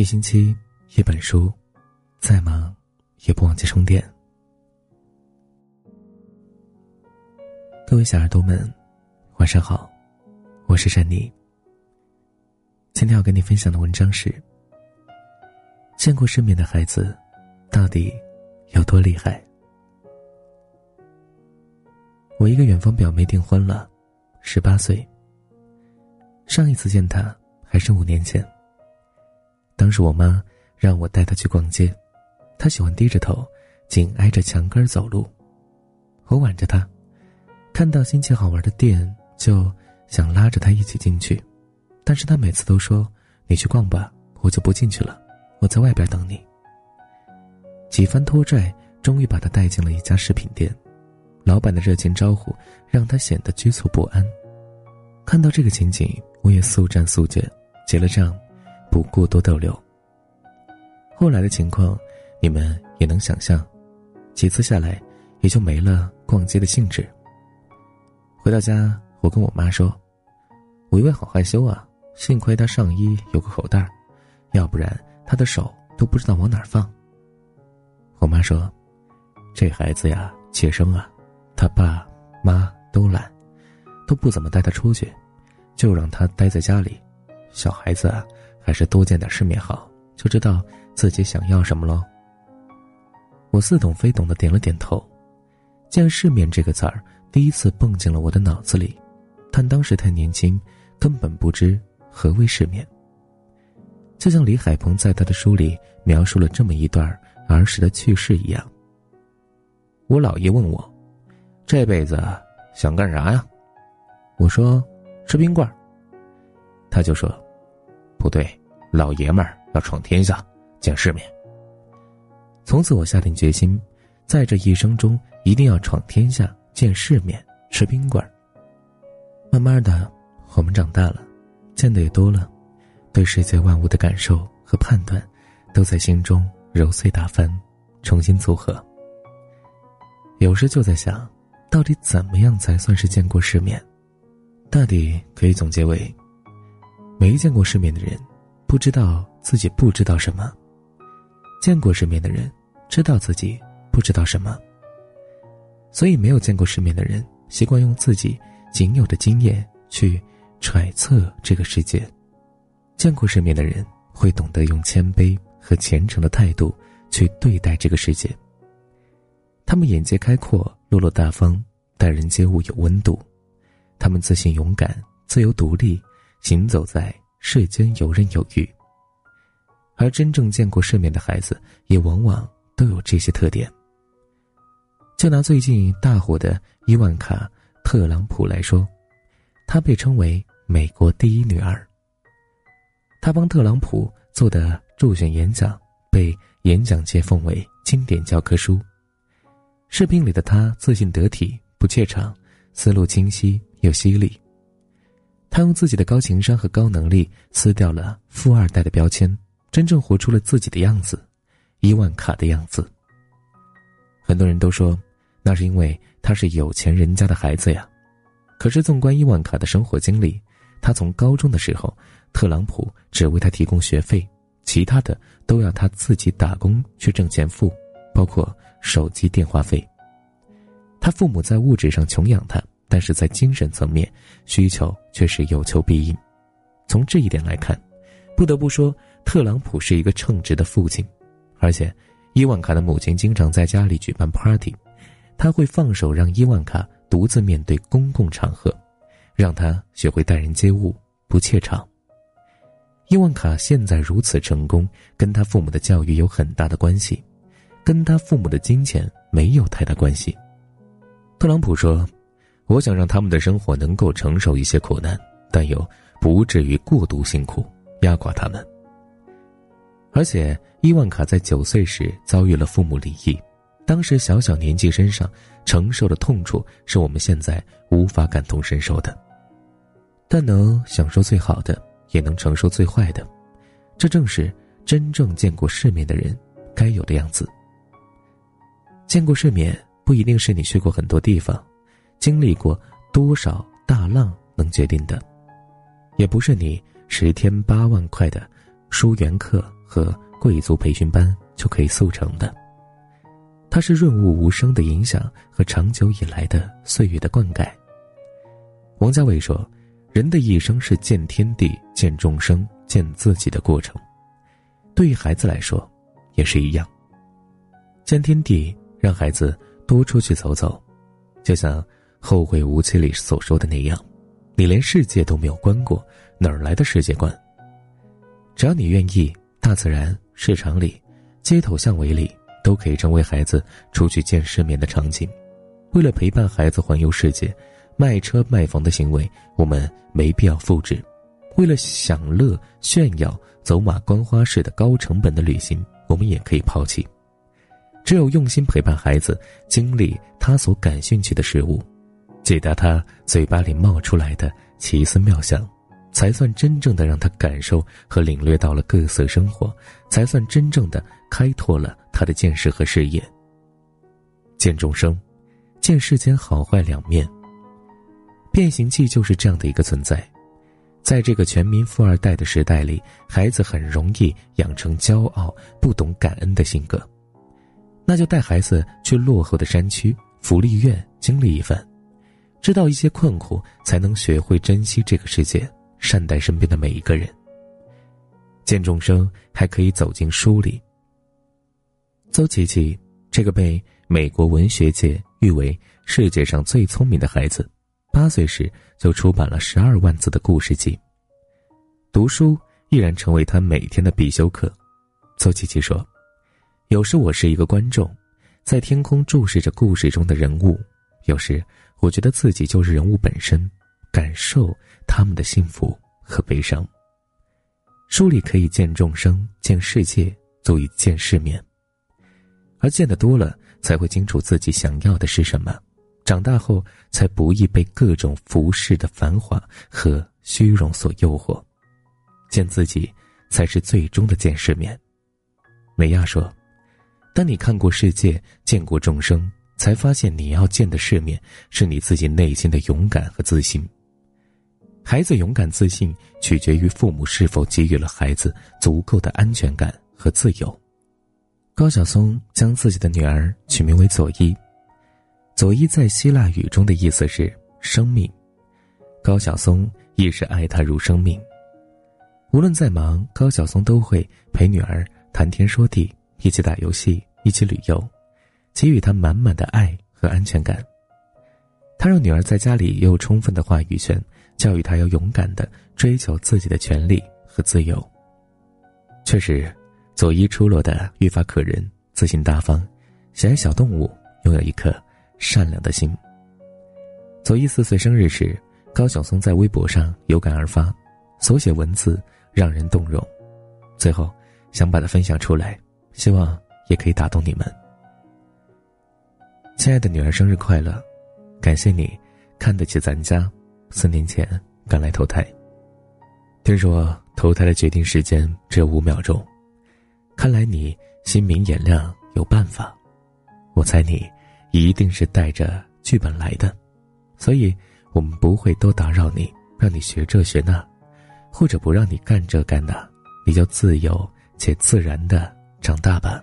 一星期一本书，再忙也不忘记充电。各位小耳朵们，晚上好，我是珊妮。今天要跟你分享的文章是：见过世面的孩子到底有多厉害？我一个远方表妹订婚了，十八岁。上一次见她还是五年前。当时我妈让我带她去逛街，她喜欢低着头，紧挨着墙根走路。我挽着她，看到新奇好玩的店，就想拉着她一起进去，但是她每次都说：“你去逛吧，我就不进去了，我在外边等你。”几番拖拽，终于把她带进了一家饰品店，老板的热情招呼让她显得局促不安。看到这个情景，我也速战速决，结了账。不过多逗留。后来的情况，你们也能想象，几次下来，也就没了逛街的兴致。回到家，我跟我妈说：“我以为好害羞啊，幸亏他上衣有个口袋，要不然他的手都不知道往哪放。”我妈说：“这孩子呀，怯生啊，他爸妈都懒，都不怎么带他出去，就让他待在家里。小孩子。”啊。”还是多见点世面好，就知道自己想要什么喽。我似懂非懂的点了点头。见世面这个词儿第一次蹦进了我的脑子里，但当时太年轻，根本不知何为世面。就像李海鹏在他的书里描述了这么一段儿时的趣事一样。我姥爷问我：“这辈子想干啥呀？”我说：“吃冰棍儿。”他就说：“不对。”老爷们儿要闯天下，见世面。从此我下定决心，在这一生中一定要闯天下、见世面、吃冰棍儿。慢慢的，我们长大了，见的也多了，对世界万物的感受和判断，都在心中揉碎打翻，重新组合。有时就在想，到底怎么样才算是见过世面？大抵可以总结为：没见过世面的人。不知道自己不知道什么，见过世面的人知道自己不知道什么。所以，没有见过世面的人习惯用自己仅有的经验去揣测这个世界；见过世面的人会懂得用谦卑和虔诚的态度去对待这个世界。他们眼界开阔，落落大方，待人接物有温度；他们自信勇敢，自由独立，行走在。世间游刃有余，而真正见过世面的孩子，也往往都有这些特点。就拿最近大火的伊万卡·特朗普来说，她被称为美国第一女儿。她帮特朗普做的助选演讲，被演讲界奉为经典教科书。视频里的她自信得体，不怯场，思路清晰又犀利。他用自己的高情商和高能力撕掉了富二代的标签，真正活出了自己的样子，伊万卡的样子。很多人都说，那是因为他是有钱人家的孩子呀。可是纵观伊万卡的生活经历，他从高中的时候，特朗普只为他提供学费，其他的都要他自己打工去挣钱付，包括手机电话费。他父母在物质上穷养他。但是在精神层面，需求却是有求必应。从这一点来看，不得不说，特朗普是一个称职的父亲。而且，伊万卡的母亲经常在家里举办 party，他会放手让伊万卡独自面对公共场合，让他学会待人接物，不怯场。伊万卡现在如此成功，跟他父母的教育有很大的关系，跟他父母的金钱没有太大关系。特朗普说。我想让他们的生活能够承受一些苦难，但又不至于过度辛苦，压垮他们。而且伊万卡在九岁时遭遇了父母离异，当时小小年纪身上承受的痛楚是我们现在无法感同身受的。但能享受最好的，也能承受最坏的，这正是真正见过世面的人该有的样子。见过世面不一定是你去过很多地方。经历过多少大浪能决定的，也不是你十天八万块的书缘课和贵族培训班就可以速成的。它是润物无声的影响和长久以来的岁月的灌溉。王家卫说：“人的一生是见天地、见众生、见自己的过程。”对于孩子来说，也是一样。见天地，让孩子多出去走走，就像《后会无期》里所说的那样：“你连世界都没有观过，哪儿来的世界观？”只要你愿意，大自然、市场里、街头巷尾里。都可以成为孩子出去见世面的场景。为了陪伴孩子环游世界，卖车卖房的行为我们没必要复制；为了享乐炫耀、走马观花式的高成本的旅行，我们也可以抛弃。只有用心陪伴孩子，经历他所感兴趣的事物，解答他嘴巴里冒出来的奇思妙想。才算真正的让他感受和领略到了各色生活，才算真正的开拓了他的见识和视野。见众生，见世间好坏两面。变形记就是这样的一个存在，在这个全民富二代的时代里，孩子很容易养成骄傲、不懂感恩的性格，那就带孩子去落后的山区、福利院经历一番，知道一些困苦，才能学会珍惜这个世界。善待身边的每一个人。见众生，还可以走进书里。邹琪琪这个被美国文学界誉为世界上最聪明的孩子，八岁时就出版了十二万字的故事集。读书依然成为他每天的必修课。邹琪琪说：“有时我是一个观众，在天空注视着故事中的人物；有时我觉得自己就是人物本身。”感受他们的幸福和悲伤。书里可以见众生、见世界，足以见世面。而见得多了，才会清楚自己想要的是什么。长大后，才不易被各种浮世的繁华和虚荣所诱惑。见自己，才是最终的见世面。美亚说：“当你看过世界，见过众生，才发现你要见的世面，是你自己内心的勇敢和自信。”孩子勇敢自信，取决于父母是否给予了孩子足够的安全感和自由。高晓松将自己的女儿取名为佐伊，佐伊在希腊语中的意思是生命。高晓松亦是爱她如生命。无论再忙，高晓松都会陪女儿谈天说地，一起打游戏，一起旅游，给予她满满的爱和安全感。他让女儿在家里也有充分的话语权。教育他要勇敢的追求自己的权利和自由。确实，佐伊出落的愈发可人，自信大方，喜爱小动物，拥有一颗善良的心。佐伊四岁生日时，高晓松在微博上有感而发，所写文字让人动容。最后，想把它分享出来，希望也可以打动你们。亲爱的女儿，生日快乐！感谢你看得起咱家。四年前赶来投胎。听说投胎的决定时间只有五秒钟，看来你心明眼亮，有办法。我猜你一定是带着剧本来的，所以我们不会多打扰你，让你学这学那，或者不让你干这干那，你就自由且自然的长大吧。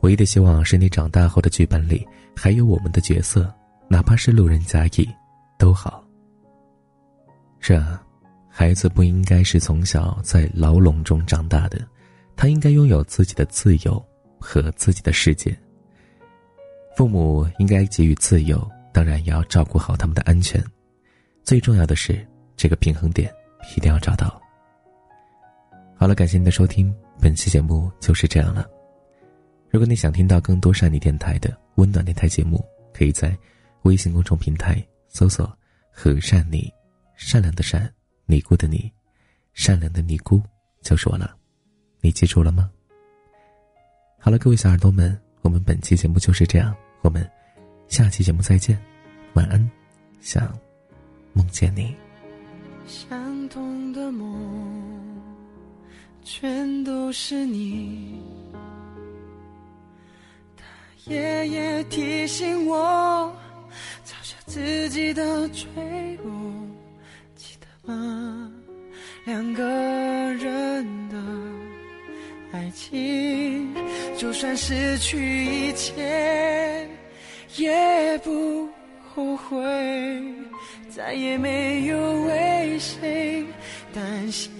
唯一的希望是你长大后的剧本里还有我们的角色，哪怕是路人甲乙，都好。是啊，孩子不应该是从小在牢笼中长大的，他应该拥有自己的自由和自己的世界。父母应该给予自由，当然也要照顾好他们的安全。最重要的是，这个平衡点一定要找到。好了，感谢您的收听，本期节目就是这样了。如果你想听到更多善你电台的温暖电台节目，可以在微信公众平台搜索“和善你”。善良的善，尼姑的尼，善良的尼姑就是我了，你记住了吗？好了，各位小耳朵们，我们本期节目就是这样，我们下期节目再见，晚安，想梦见你。相同的梦，全都是你。夜夜提醒我嘲笑自己的脆弱记得吗？两个人的爱情就算失去一切也不后悔再也没有为谁担心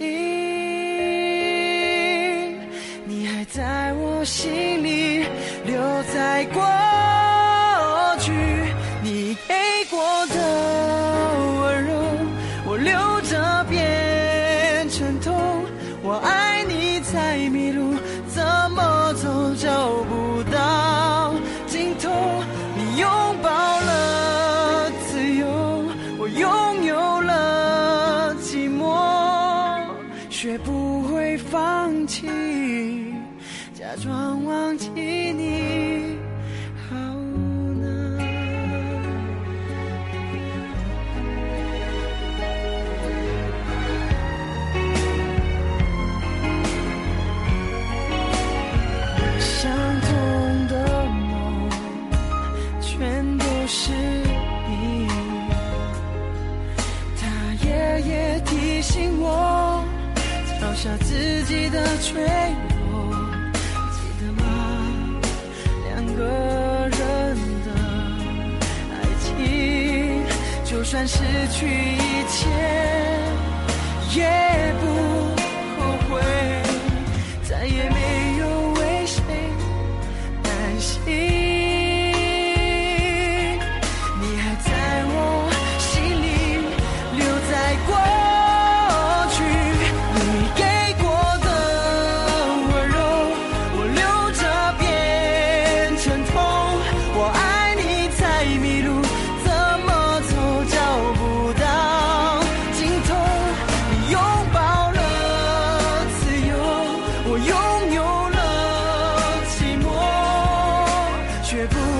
你还在我心里。在过。下自己的脆弱，记得吗？两个人的爱情，就算失去一切也不后悔。再也没。Jesús.